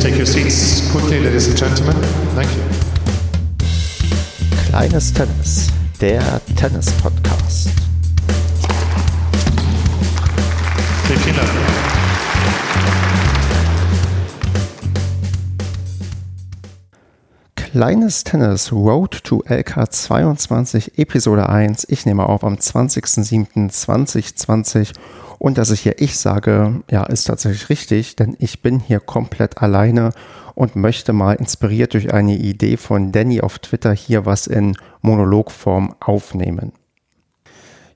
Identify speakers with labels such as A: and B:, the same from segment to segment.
A: please take your seats quickly, ladies and gentlemen? Thank you.
B: Kleines Tennis, der Tennis-Podcast.
A: Vielen Dank.
B: Kleines Tennis Road to LK22 Episode 1. Ich nehme auf am 20.07.2020 und dass ich hier ich sage, ja, ist tatsächlich richtig, denn ich bin hier komplett alleine und möchte mal inspiriert durch eine Idee von Danny auf Twitter hier was in Monologform aufnehmen.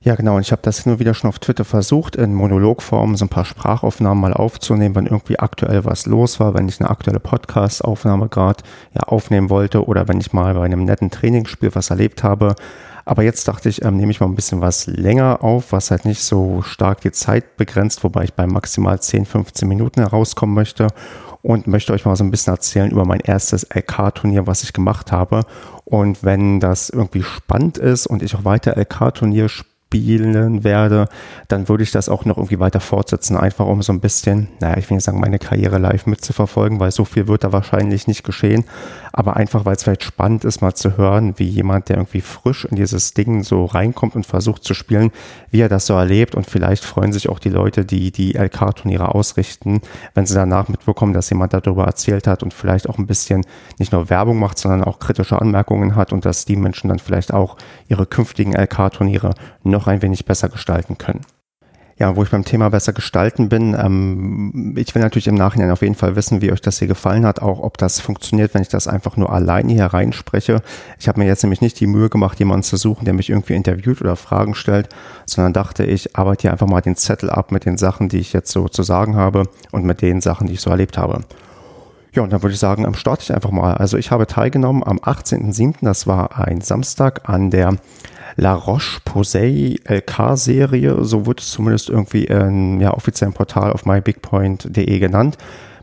B: Ja, genau. Und ich habe das nur wieder schon auf Twitter versucht, in Monologform so ein paar Sprachaufnahmen mal aufzunehmen, wenn irgendwie aktuell was los war, wenn ich eine aktuelle Podcast-Aufnahme gerade ja, aufnehmen wollte oder wenn ich mal bei einem netten Trainingsspiel was erlebt habe. Aber jetzt dachte ich, ähm, nehme ich mal ein bisschen was länger auf, was halt nicht so stark die Zeit begrenzt, wobei ich bei maximal 10, 15 Minuten herauskommen möchte und möchte euch mal so ein bisschen erzählen über mein erstes LK-Turnier, was ich gemacht habe. Und wenn das irgendwie spannend ist und ich auch weiter LK-Turnier spiele, spielen werde, dann würde ich das auch noch irgendwie weiter fortsetzen, einfach um so ein bisschen, naja, ich will nicht sagen, meine Karriere live mitzuverfolgen, weil so viel wird da wahrscheinlich nicht geschehen, aber einfach, weil es vielleicht spannend ist, mal zu hören, wie jemand, der irgendwie frisch in dieses Ding so reinkommt und versucht zu spielen, wie er das so erlebt. Und vielleicht freuen sich auch die Leute, die die LK-Turniere ausrichten, wenn sie danach mitbekommen, dass jemand darüber erzählt hat und vielleicht auch ein bisschen nicht nur Werbung macht, sondern auch kritische Anmerkungen hat und dass die Menschen dann vielleicht auch ihre künftigen LK-Turniere noch ein wenig besser gestalten können. Ja, wo ich beim Thema besser gestalten bin, ähm, ich will natürlich im Nachhinein auf jeden Fall wissen, wie euch das hier gefallen hat, auch ob das funktioniert, wenn ich das einfach nur alleine hier reinspreche. Ich habe mir jetzt nämlich nicht die Mühe gemacht, jemanden zu suchen, der mich irgendwie interviewt oder Fragen stellt, sondern dachte, ich arbeite hier einfach mal den Zettel ab mit den Sachen, die ich jetzt so zu sagen habe und mit den Sachen, die ich so erlebt habe. Ja, und dann würde ich sagen, starte ich einfach mal. Also ich habe teilgenommen am 18.07., das war ein Samstag, an der La Roche-Posay LK-Serie, so wird es zumindest irgendwie im ja, offiziellen Portal auf mybigpoint.de genannt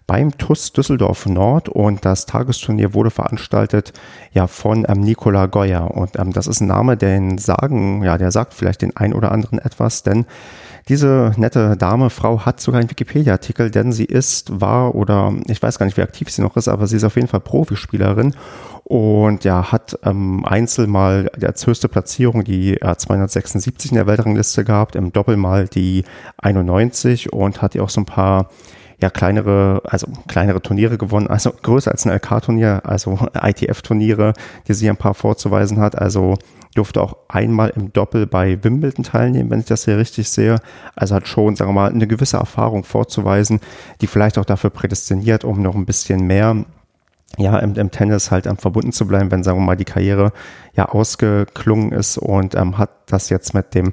B: beim TUS Düsseldorf Nord. Und das Tagesturnier wurde veranstaltet ja von ähm, Nicola Goya. Und ähm, das ist ein Name, den sagen, ja, der sagt vielleicht den ein oder anderen etwas, denn diese nette Dame, Frau hat sogar einen Wikipedia-Artikel, denn sie ist, war oder ich weiß gar nicht, wie aktiv sie noch ist, aber sie ist auf jeden Fall Profispielerin und ja, hat ähm, Einzel mal als höchste Platzierung die äh, 276 in der Weltrangliste gehabt, im Doppel mal die 91 und hat ja auch so ein paar ja kleinere, also kleinere Turniere gewonnen, also größer als ein LK-Turnier, also ITF-Turniere, die sie ein paar vorzuweisen hat. Also durfte auch einmal im Doppel bei Wimbledon teilnehmen, wenn ich das hier richtig sehe. Also hat schon, sagen wir mal, eine gewisse Erfahrung vorzuweisen, die vielleicht auch dafür prädestiniert, um noch ein bisschen mehr ja, im, im Tennis halt ähm, verbunden zu bleiben, wenn, sagen wir mal, die Karriere ja ausgeklungen ist und ähm, hat das jetzt mit dem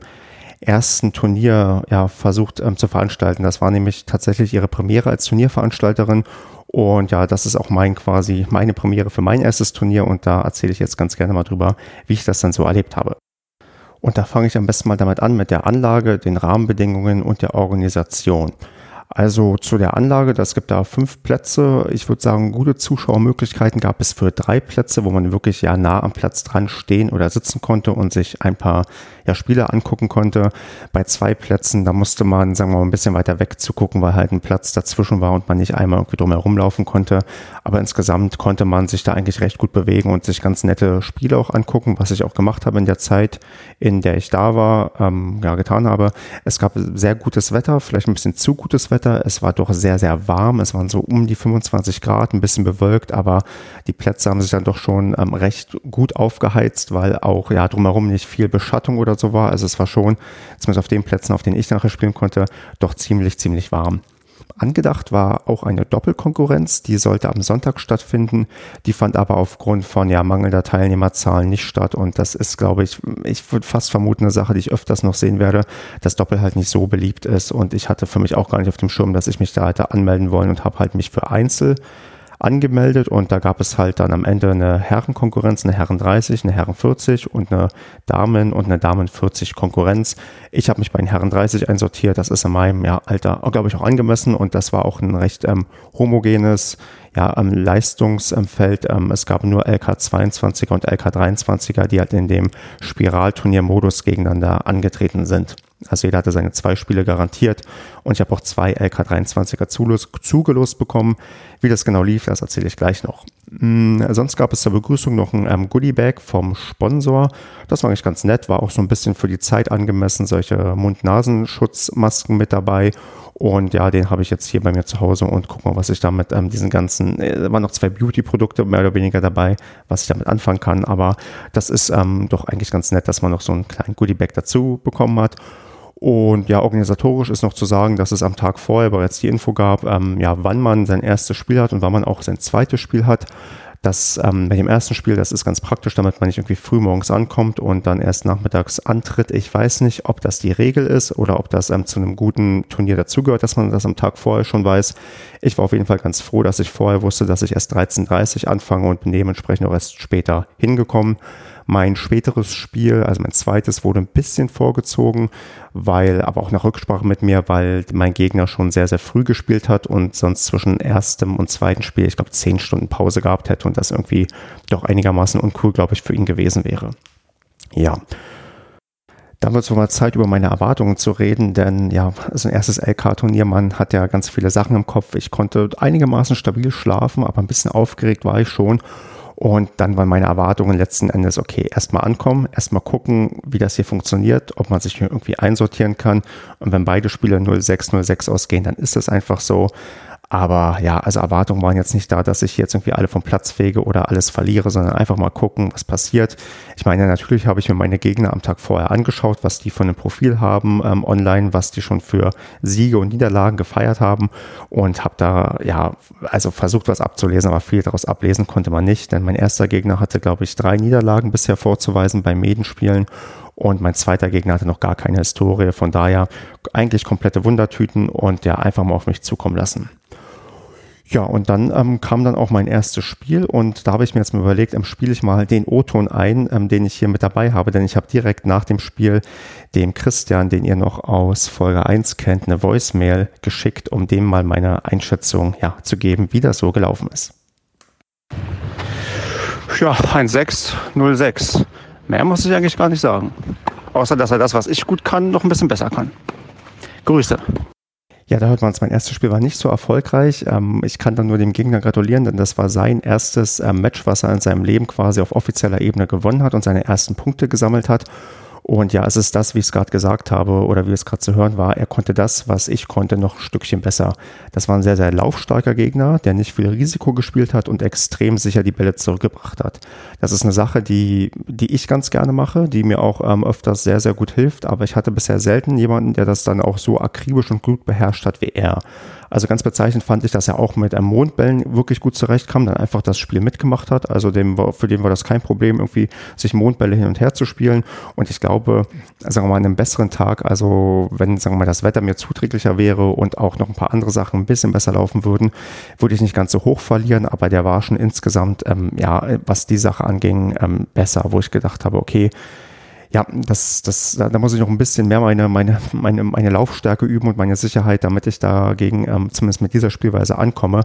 B: ersten Turnier ja versucht ähm, zu veranstalten. Das war nämlich tatsächlich ihre Premiere als Turnierveranstalterin und ja, das ist auch mein quasi meine Premiere für mein erstes Turnier und da erzähle ich jetzt ganz gerne mal drüber, wie ich das dann so erlebt habe. Und da fange ich am besten mal damit an mit der Anlage, den Rahmenbedingungen und der Organisation. Also zu der Anlage, das gibt da fünf Plätze. Ich würde sagen, gute Zuschauermöglichkeiten gab es für drei Plätze, wo man wirklich ja nah am Platz dran stehen oder sitzen konnte und sich ein paar ja, Spiele angucken konnte. Bei zwei Plätzen, da musste man, sagen wir mal, ein bisschen weiter weg zu gucken, weil halt ein Platz dazwischen war und man nicht einmal irgendwie drum laufen konnte. Aber insgesamt konnte man sich da eigentlich recht gut bewegen und sich ganz nette Spiele auch angucken, was ich auch gemacht habe in der Zeit, in der ich da war, ähm, ja, getan habe. Es gab sehr gutes Wetter, vielleicht ein bisschen zu gutes Wetter Wetter. Es war doch sehr, sehr warm. Es waren so um die 25 Grad, ein bisschen bewölkt, aber die Plätze haben sich dann doch schon ähm, recht gut aufgeheizt, weil auch ja drumherum nicht viel Beschattung oder so war. Also es war schon, zumindest auf den Plätzen, auf denen ich nachher spielen konnte, doch ziemlich, ziemlich warm. Angedacht war auch eine Doppelkonkurrenz, die sollte am Sonntag stattfinden. Die fand aber aufgrund von ja, mangelnder Teilnehmerzahlen nicht statt. Und das ist, glaube ich, ich würde fast vermuten, eine Sache, die ich öfters noch sehen werde, dass Doppel halt nicht so beliebt ist. Und ich hatte für mich auch gar nicht auf dem Schirm, dass ich mich da hätte anmelden wollen und habe halt mich für Einzel angemeldet und da gab es halt dann am Ende eine Herrenkonkurrenz, eine Herren 30, eine Herren 40 und eine Damen und eine Damen 40 Konkurrenz. Ich habe mich bei den Herren 30 einsortiert, das ist in meinem ja, Alter, glaube ich, auch angemessen und das war auch ein recht ähm, homogenes ja, ähm, Leistungsfeld. Ähm, es gab nur LK22er und LK23er, die halt in dem Spiralturniermodus gegeneinander angetreten sind. Also jeder hatte seine zwei Spiele garantiert und ich habe auch zwei LK23er zugelost bekommen. Wie das genau lief, das erzähle ich gleich noch. Mm, sonst gab es zur Begrüßung noch ein ähm, Goodie-Bag vom Sponsor. Das war eigentlich ganz nett, war auch so ein bisschen für die Zeit angemessen, solche Mund-Nasenschutzmasken mit dabei. Und ja, den habe ich jetzt hier bei mir zu Hause und guck mal, was ich damit ähm, diesen ganzen, äh, waren noch zwei Beauty-Produkte mehr oder weniger dabei, was ich damit anfangen kann. Aber das ist ähm, doch eigentlich ganz nett, dass man noch so einen kleinen Goodie-Bag dazu bekommen hat. Und ja, organisatorisch ist noch zu sagen, dass es am Tag vorher bereits die Info gab, ähm, ja, wann man sein erstes Spiel hat und wann man auch sein zweites Spiel hat. Das ähm, bei dem ersten Spiel, das ist ganz praktisch, damit man nicht irgendwie früh morgens ankommt und dann erst nachmittags antritt. Ich weiß nicht, ob das die Regel ist oder ob das ähm, zu einem guten Turnier dazugehört, dass man das am Tag vorher schon weiß. Ich war auf jeden Fall ganz froh, dass ich vorher wusste, dass ich erst 13.30 Uhr anfange und bin dementsprechend auch erst später hingekommen. Mein späteres Spiel, also mein zweites, wurde ein bisschen vorgezogen, weil, aber auch nach Rücksprache mit mir, weil mein Gegner schon sehr, sehr früh gespielt hat und sonst zwischen erstem und zweiten Spiel, ich glaube, zehn Stunden Pause gehabt hätte und das irgendwie doch einigermaßen uncool, glaube ich, für ihn gewesen wäre. Ja. Dann wird es mal Zeit, über meine Erwartungen zu reden, denn ja, so ein erstes LK-Turnier, man hat ja ganz viele Sachen im Kopf. Ich konnte einigermaßen stabil schlafen, aber ein bisschen aufgeregt war ich schon. Und dann waren meine Erwartungen letzten Endes, okay, erstmal ankommen, erstmal gucken, wie das hier funktioniert, ob man sich irgendwie einsortieren kann. Und wenn beide Spiele 06, 06 ausgehen, dann ist das einfach so. Aber ja, also Erwartungen waren jetzt nicht da, dass ich jetzt irgendwie alle vom Platz fege oder alles verliere, sondern einfach mal gucken, was passiert. Ich meine, natürlich habe ich mir meine Gegner am Tag vorher angeschaut, was die von einem Profil haben ähm, online, was die schon für Siege und Niederlagen gefeiert haben und habe da ja also versucht, was abzulesen, aber viel daraus ablesen konnte man nicht, denn mein erster Gegner hatte, glaube ich, drei Niederlagen bisher vorzuweisen bei Medenspielen und mein zweiter Gegner hatte noch gar keine Historie. Von daher eigentlich komplette Wundertüten und ja, einfach mal auf mich zukommen lassen. Ja, und dann ähm, kam dann auch mein erstes Spiel und da habe ich mir jetzt mal überlegt, ähm, spiele ich mal den O-Ton ein, ähm, den ich hier mit dabei habe, denn ich habe direkt nach dem Spiel dem Christian, den ihr noch aus Folge 1 kennt, eine Voicemail geschickt, um dem mal meine Einschätzung ja, zu geben, wie das so gelaufen ist.
C: Ja, ein 606. Mehr muss ich eigentlich gar nicht sagen. Außer, dass er das, was ich gut kann, noch ein bisschen besser kann. Grüße.
B: Ja, da hört man es. Mein erstes Spiel war nicht so erfolgreich. Ähm, ich kann dann nur dem Gegner gratulieren, denn das war sein erstes ähm, Match, was er in seinem Leben quasi auf offizieller Ebene gewonnen hat und seine ersten Punkte gesammelt hat. Und ja, es ist das, wie ich es gerade gesagt habe oder wie es gerade zu hören war. Er konnte das, was ich konnte, noch ein Stückchen besser. Das war ein sehr, sehr laufstarker Gegner, der nicht viel Risiko gespielt hat und extrem sicher die Bälle zurückgebracht hat. Das ist eine Sache, die, die ich ganz gerne mache, die mir auch ähm, öfters sehr, sehr gut hilft. Aber ich hatte bisher selten jemanden, der das dann auch so akribisch und gut beherrscht hat wie er. Also ganz bezeichnend fand ich, dass er auch mit einem Mondbällen wirklich gut zurechtkam, dann einfach das Spiel mitgemacht hat. Also dem war, für den war das kein Problem, irgendwie sich Mondbälle hin und her zu spielen. Und ich glaube, sagen wir mal, an einem besseren Tag, also wenn, sagen wir mal, das Wetter mir zuträglicher wäre und auch noch ein paar andere Sachen ein bisschen besser laufen würden, würde ich nicht ganz so hoch verlieren, aber der war schon insgesamt, ähm, ja, was die Sache anging, ähm, besser, wo ich gedacht habe, okay, ja, das, das, da, muss ich noch ein bisschen mehr meine, meine, meine, meine Laufstärke üben und meine Sicherheit, damit ich dagegen ähm, zumindest mit dieser Spielweise ankomme.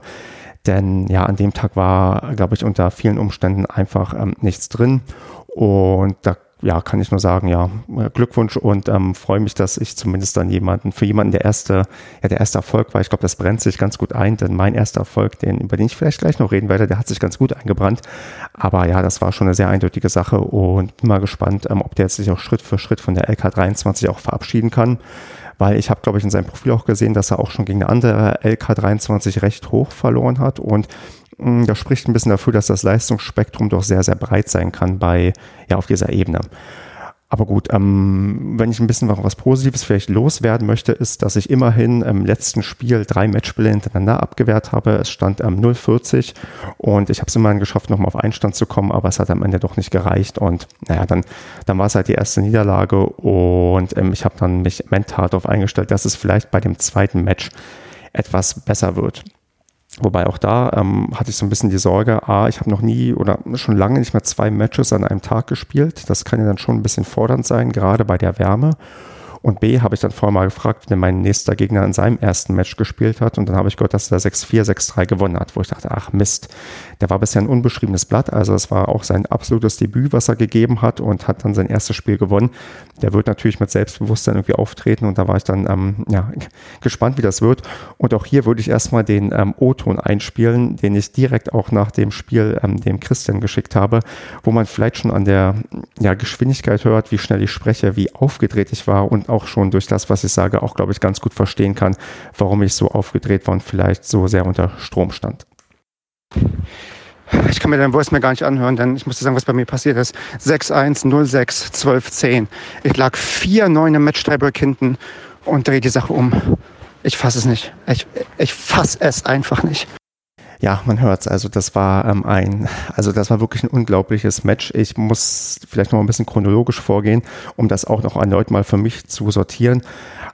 B: Denn ja, an dem Tag war, glaube ich, unter vielen Umständen einfach ähm, nichts drin. Und da ja, kann ich nur sagen, ja, Glückwunsch und ähm, freue mich, dass ich zumindest dann jemanden, für jemanden der erste, ja, der erste Erfolg war. Ich glaube, das brennt sich ganz gut ein, denn mein erster Erfolg, den, über den ich vielleicht gleich noch reden werde, der hat sich ganz gut eingebrannt. Aber ja, das war schon eine sehr eindeutige Sache und bin mal gespannt, ähm, ob der jetzt sich auch Schritt für Schritt von der LK23 auch verabschieden kann. Weil ich habe, glaube ich, in seinem Profil auch gesehen, dass er auch schon gegen eine andere LK23 recht hoch verloren hat. Und das spricht ein bisschen dafür, dass das Leistungsspektrum doch sehr, sehr breit sein kann bei, ja, auf dieser Ebene. Aber gut, ähm, wenn ich ein bisschen was Positives vielleicht loswerden möchte, ist, dass ich immerhin im letzten Spiel drei Matchspiele hintereinander abgewehrt habe. Es stand ähm, 0,40 und ich habe es immerhin geschafft, nochmal auf Einstand zu kommen, aber es hat am Ende doch nicht gereicht. Und naja, dann, dann war es halt die erste Niederlage und ähm, ich habe dann mich mental darauf eingestellt, dass es vielleicht bei dem zweiten Match etwas besser wird. Wobei auch da ähm, hatte ich so ein bisschen die Sorge, ah, ich habe noch nie oder schon lange nicht mehr zwei Matches an einem Tag gespielt. Das kann ja dann schon ein bisschen fordernd sein, gerade bei der Wärme. Und B, habe ich dann vorher mal gefragt, wenn mein nächster Gegner in seinem ersten Match gespielt hat. Und dann habe ich gehört, dass er 6-4, 6-3 gewonnen hat, wo ich dachte, ach Mist, der war bisher ein unbeschriebenes Blatt. Also es war auch sein absolutes Debüt, was er gegeben hat und hat dann sein erstes Spiel gewonnen. Der wird natürlich mit Selbstbewusstsein irgendwie auftreten und da war ich dann ähm, ja, gespannt, wie das wird. Und auch hier würde ich erstmal den ähm, O-Ton einspielen, den ich direkt auch nach dem Spiel ähm, dem Christian geschickt habe, wo man vielleicht schon an der ja, Geschwindigkeit hört, wie schnell ich spreche, wie aufgedreht ich war und auch schon durch das, was ich sage, auch, glaube ich, ganz gut verstehen kann, warum ich so aufgedreht war und vielleicht so sehr unter Strom stand.
C: Ich kann mir dein Voice mehr gar nicht anhören, denn ich muss dir sagen, was bei mir passiert ist. 6-1, 06, 12, 10. Ich lag 4-9 im Match-Tiebreak hinten und drehe die Sache um. Ich fasse es nicht. Ich, ich fasse es einfach nicht.
B: Ja, man hört's. Also das war ähm, ein, also das war wirklich ein unglaubliches Match. Ich muss vielleicht noch ein bisschen chronologisch vorgehen, um das auch noch erneut mal für mich zu sortieren.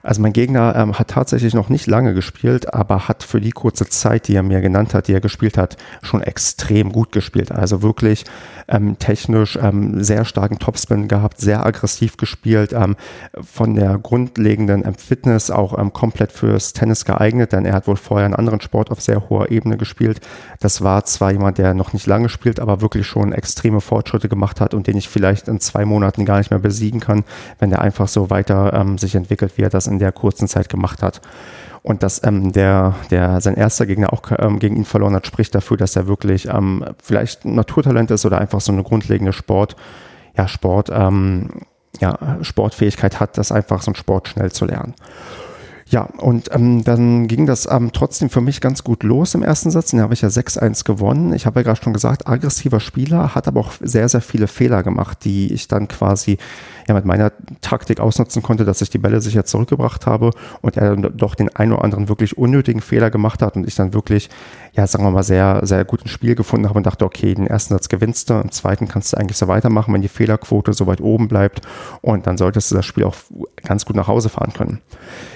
B: Also mein Gegner ähm, hat tatsächlich noch nicht lange gespielt, aber hat für die kurze Zeit, die er mir genannt hat, die er gespielt hat, schon extrem gut gespielt. Also wirklich ähm, technisch ähm, sehr starken Topspin gehabt, sehr aggressiv gespielt, ähm, von der grundlegenden ähm, Fitness auch ähm, komplett fürs Tennis geeignet, denn er hat wohl vorher einen anderen Sport auf sehr hoher Ebene gespielt. Das war zwar jemand, der noch nicht lange spielt, aber wirklich schon extreme Fortschritte gemacht hat und den ich vielleicht in zwei Monaten gar nicht mehr besiegen kann, wenn er einfach so weiter ähm, sich entwickelt, wie er das in der kurzen Zeit gemacht hat. Und dass ähm, der, der sein erster Gegner auch ähm, gegen ihn verloren hat, spricht dafür, dass er wirklich ähm, vielleicht ein Naturtalent ist oder einfach so eine grundlegende Sport, ja, Sport, ähm, ja, Sportfähigkeit hat, das einfach so ein Sport schnell zu lernen. Ja, und ähm, dann ging das ähm, trotzdem für mich ganz gut los im ersten Satz. Den habe ich ja 6-1 gewonnen. Ich habe ja gerade schon gesagt, aggressiver Spieler, hat aber auch sehr, sehr viele Fehler gemacht, die ich dann quasi ja mit meiner Taktik ausnutzen konnte, dass ich die Bälle sicher zurückgebracht habe und er dann doch den einen oder anderen wirklich unnötigen Fehler gemacht hat und ich dann wirklich, ja, sagen wir mal, sehr, sehr gut ins Spiel gefunden habe und dachte, okay, den ersten Satz gewinnst du, im zweiten kannst du eigentlich so weitermachen, wenn die Fehlerquote so weit oben bleibt und dann solltest du das Spiel auch ganz gut nach Hause fahren können.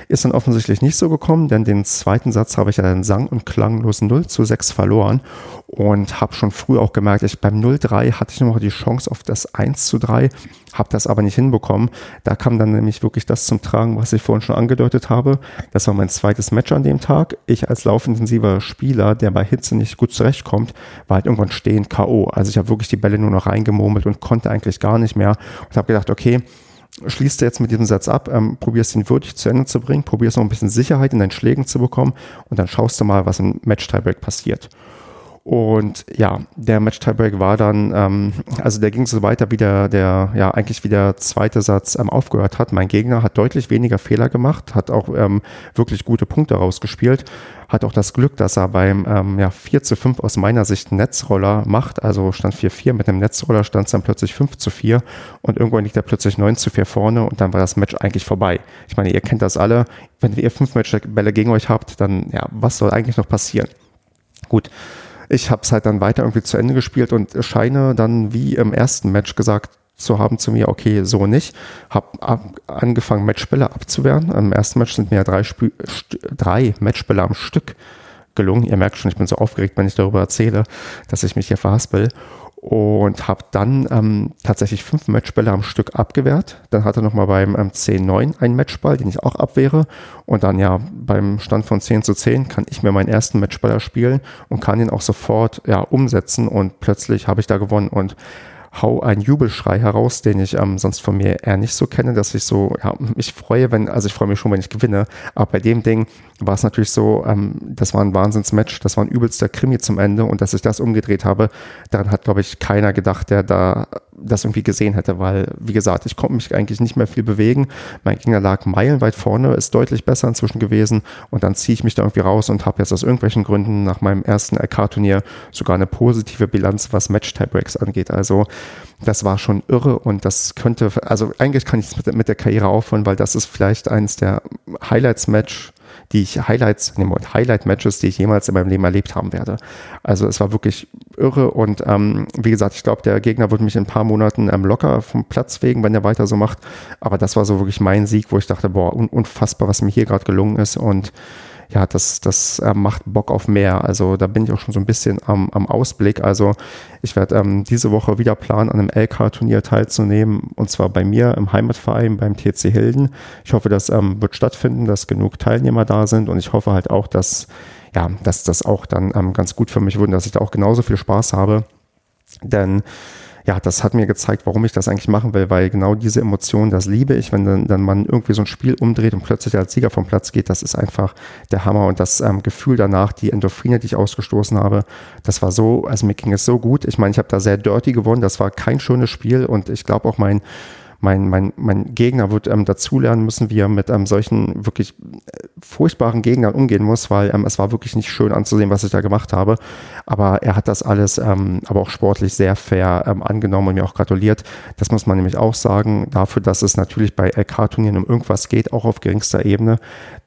B: Ist dann offensichtlich nicht so gekommen, denn den zweiten Satz habe ich ja dann sang- und klanglos 0 zu 6 verloren und habe schon früh auch gemerkt, ich beim 0-3 hatte ich noch die Chance auf das 1 zu 3, habe das aber nicht hinbekommen. Da kam dann nämlich wirklich das zum Tragen, was ich vorhin schon angedeutet habe. Das war mein zweites Match an dem Tag. Ich als laufintensiver Spieler, der bei Hitze nicht gut zurechtkommt, war halt irgendwann stehend K.O. Also ich habe wirklich die Bälle nur noch reingemurmelt und konnte eigentlich gar nicht mehr und habe gedacht, okay, schließt du jetzt mit diesem Satz ab, ähm, probierst ihn würdig zu Ende zu bringen, probierst noch ein bisschen Sicherheit in deinen Schlägen zu bekommen und dann schaust du mal, was im Match-Tiebreak passiert. Und ja, der Match-Tiebreak war dann, ähm, also der ging so weiter, wie der, der ja eigentlich wie der zweite Satz ähm, aufgehört hat. Mein Gegner hat deutlich weniger Fehler gemacht, hat auch ähm, wirklich gute Punkte rausgespielt, hat auch das Glück, dass er beim ähm, ja, 4 zu 5 aus meiner Sicht Netzroller macht, also stand 4-4, mit dem Netzroller stand es dann plötzlich 5 zu 4 und irgendwann liegt er plötzlich 9 zu 4 vorne und dann war das Match eigentlich vorbei. Ich meine, ihr kennt das alle, wenn ihr fünf Matchbälle gegen euch habt, dann ja, was soll eigentlich noch passieren? Gut, ich habe es halt dann weiter irgendwie zu Ende gespielt und scheine dann wie im ersten Match gesagt zu haben zu mir, okay, so nicht. Habe angefangen, Matchbälle abzuwehren. Im ersten Match sind mir drei, Sp drei Matchbälle am Stück gelungen. Ihr merkt schon, ich bin so aufgeregt, wenn ich darüber erzähle, dass ich mich hier verhaspel und habe dann ähm, tatsächlich fünf Matchbälle am Stück abgewehrt. Dann hatte nochmal beim ähm, 10-9 einen Matchball, den ich auch abwehre. Und dann ja beim Stand von 10 zu 10 kann ich mir meinen ersten Matchballer spielen und kann ihn auch sofort ja umsetzen und plötzlich habe ich da gewonnen und hau einen Jubelschrei heraus, den ich ähm, sonst von mir eher nicht so kenne, dass ich so, ja, mich freue, wenn, also ich freue mich schon, wenn ich gewinne, aber bei dem Ding war es natürlich so, ähm, das war ein Wahnsinnsmatch, das war ein übelster Krimi zum Ende und dass ich das umgedreht habe, daran hat, glaube ich, keiner gedacht, der da das irgendwie gesehen hätte, weil, wie gesagt, ich konnte mich eigentlich nicht mehr viel bewegen. Mein Gegner lag meilenweit vorne, ist deutlich besser inzwischen gewesen und dann ziehe ich mich da irgendwie raus und habe jetzt aus irgendwelchen Gründen nach meinem ersten LK-Turnier sogar eine positive Bilanz, was Match-Tiebreaks angeht. Also das war schon irre und das könnte, also eigentlich kann ich es mit, mit der Karriere aufhören, weil das ist vielleicht eines der Highlights-Match die ich Highlights, nee, Highlight-Matches, die ich jemals in meinem Leben erlebt haben werde. Also es war wirklich irre und ähm, wie gesagt, ich glaube, der Gegner wird mich in ein paar Monaten ähm, locker vom Platz wegen, wenn er weiter so macht. Aber das war so wirklich mein Sieg, wo ich dachte, boah, un unfassbar, was mir hier gerade gelungen ist und ja, das, das äh, macht Bock auf mehr. Also da bin ich auch schon so ein bisschen am, am Ausblick. Also ich werde ähm, diese Woche wieder planen, an einem LK-Turnier teilzunehmen und zwar bei mir im Heimatverein beim TC Hilden. Ich hoffe, das ähm, wird stattfinden, dass genug Teilnehmer da sind und ich hoffe halt auch, dass ja, dass das auch dann ähm, ganz gut für mich wird und dass ich da auch genauso viel Spaß habe. Denn ja, das hat mir gezeigt, warum ich das eigentlich machen will, weil genau diese Emotionen, das liebe ich, wenn dann, dann man irgendwie so ein Spiel umdreht und plötzlich als Sieger vom Platz geht, das ist einfach der Hammer. Und das ähm, Gefühl danach, die Endorphine, die ich ausgestoßen habe, das war so, also mir ging es so gut. Ich meine, ich habe da sehr dirty gewonnen, das war kein schönes Spiel. Und ich glaube auch mein mein, mein, mein Gegner wird ähm, dazulernen müssen, wie er mit ähm, solchen wirklich äh, furchtbaren Gegnern umgehen muss, weil ähm, es war wirklich nicht schön anzusehen, was ich da gemacht habe. Aber er hat das alles ähm, aber auch sportlich sehr fair ähm, angenommen und mir auch gratuliert. Das muss man nämlich auch sagen, dafür, dass es natürlich bei LK-Turnieren um irgendwas geht, auch auf geringster Ebene.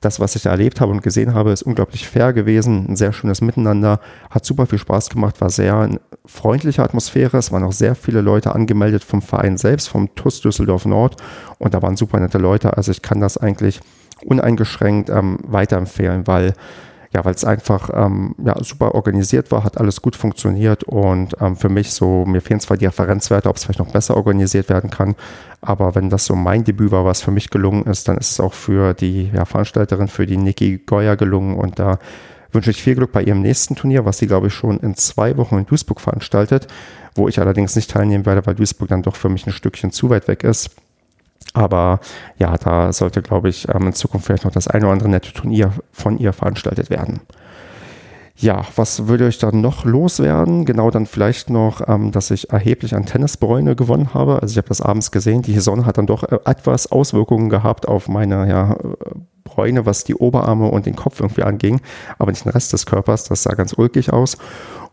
B: Das, was ich da erlebt habe und gesehen habe, ist unglaublich fair gewesen, ein sehr schönes Miteinander, hat super viel Spaß gemacht, war sehr freundliche Atmosphäre. Es waren auch sehr viele Leute angemeldet vom Verein selbst, vom TUS Düsseldorf Nord. Und da waren super nette Leute. Also ich kann das eigentlich uneingeschränkt ähm, weiterempfehlen, weil ja, weil es einfach ähm, ja, super organisiert war, hat alles gut funktioniert. Und ähm, für mich so, mir fehlen zwar die Referenzwerte, ob es vielleicht noch besser organisiert werden kann, aber wenn das so mein Debüt war, was für mich gelungen ist, dann ist es auch für die ja, Veranstalterin, für die Niki Goyer gelungen. Und da wünsche ich viel Glück bei ihrem nächsten Turnier, was sie, glaube ich, schon in zwei Wochen in Duisburg veranstaltet, wo ich allerdings nicht teilnehmen werde, weil Duisburg dann doch für mich ein Stückchen zu weit weg ist. Aber ja, da sollte, glaube ich, ähm, in Zukunft vielleicht noch das eine oder andere nette Turnier von ihr veranstaltet werden. Ja, was würde ich dann noch loswerden? Genau dann vielleicht noch, ähm, dass ich erheblich an Tennisbräune gewonnen habe. Also ich habe das abends gesehen, die Sonne hat dann doch äh, etwas Auswirkungen gehabt auf meine ja, Bräune, was die Oberarme und den Kopf irgendwie anging, aber nicht den Rest des Körpers. Das sah ganz ulkig aus.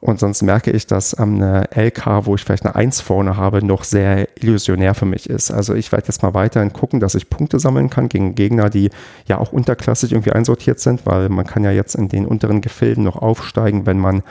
B: Und sonst merke ich, dass eine LK, wo ich vielleicht eine 1 vorne habe, noch sehr illusionär für mich ist. Also ich werde jetzt mal weiterhin gucken, dass ich Punkte sammeln kann gegen Gegner, die ja auch unterklassig irgendwie einsortiert sind, weil man kann ja jetzt in den unteren Gefilden noch aufsteigen, wenn man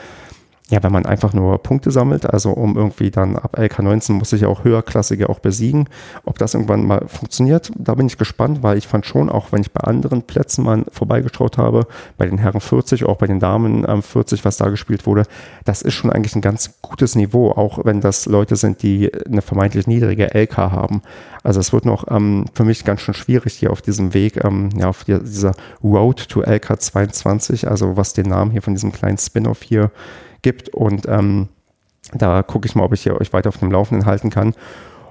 B: ja, wenn man einfach nur Punkte sammelt, also um irgendwie dann ab LK19 muss ich ja auch höherklassige auch besiegen. Ob das irgendwann mal funktioniert, da bin ich gespannt, weil ich fand schon, auch wenn ich bei anderen Plätzen mal vorbeigeschaut habe, bei den Herren 40, auch bei den Damen 40, was da gespielt wurde, das ist schon eigentlich ein ganz gutes Niveau, auch wenn das Leute sind, die eine vermeintlich niedrige LK haben. Also es wird noch ähm, für mich ganz schön schwierig hier auf diesem Weg, ähm, ja, auf dieser Road to LK 22, also was den Namen hier von diesem kleinen Spin-off hier gibt. Und ähm, da gucke ich mal, ob ich hier euch weiter auf dem Laufenden halten kann.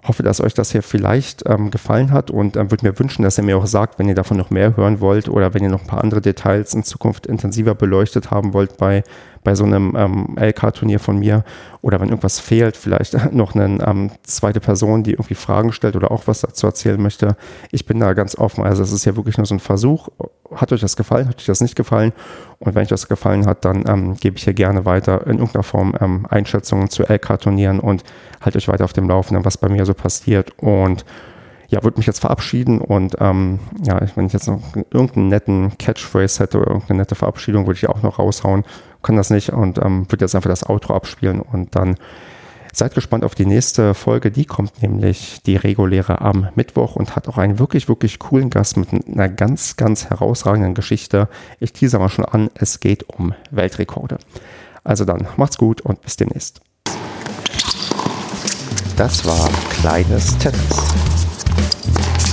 B: Hoffe, dass euch das hier vielleicht ähm, gefallen hat und ähm, würde mir wünschen, dass ihr mir auch sagt, wenn ihr davon noch mehr hören wollt oder wenn ihr noch ein paar andere Details in Zukunft intensiver beleuchtet haben wollt bei bei so einem ähm, LK-Turnier von mir oder wenn irgendwas fehlt, vielleicht noch eine ähm, zweite Person, die irgendwie Fragen stellt oder auch was dazu erzählen möchte. Ich bin da ganz offen. Also es ist ja wirklich nur so ein Versuch. Hat euch das gefallen? Hat euch das nicht gefallen? Und wenn euch das gefallen hat, dann ähm, gebe ich hier gerne weiter in irgendeiner Form ähm, Einschätzungen zu LK-Turnieren und halte euch weiter auf dem Laufenden, was bei mir so passiert. Und ja, würde mich jetzt verabschieden und ähm, ja, wenn ich jetzt noch irgendeinen netten Catchphrase hätte oder irgendeine nette Verabschiedung, würde ich auch noch raushauen. Kann das nicht und ähm, würde jetzt einfach das Outro abspielen und dann seid gespannt auf die nächste Folge. Die kommt nämlich die reguläre am Mittwoch und hat auch einen wirklich, wirklich coolen Gast mit einer ganz, ganz herausragenden Geschichte. Ich teaser mal schon an, es geht um Weltrekorde. Also dann, macht's gut und bis demnächst.
D: Das war Kleines Tennis. Bye.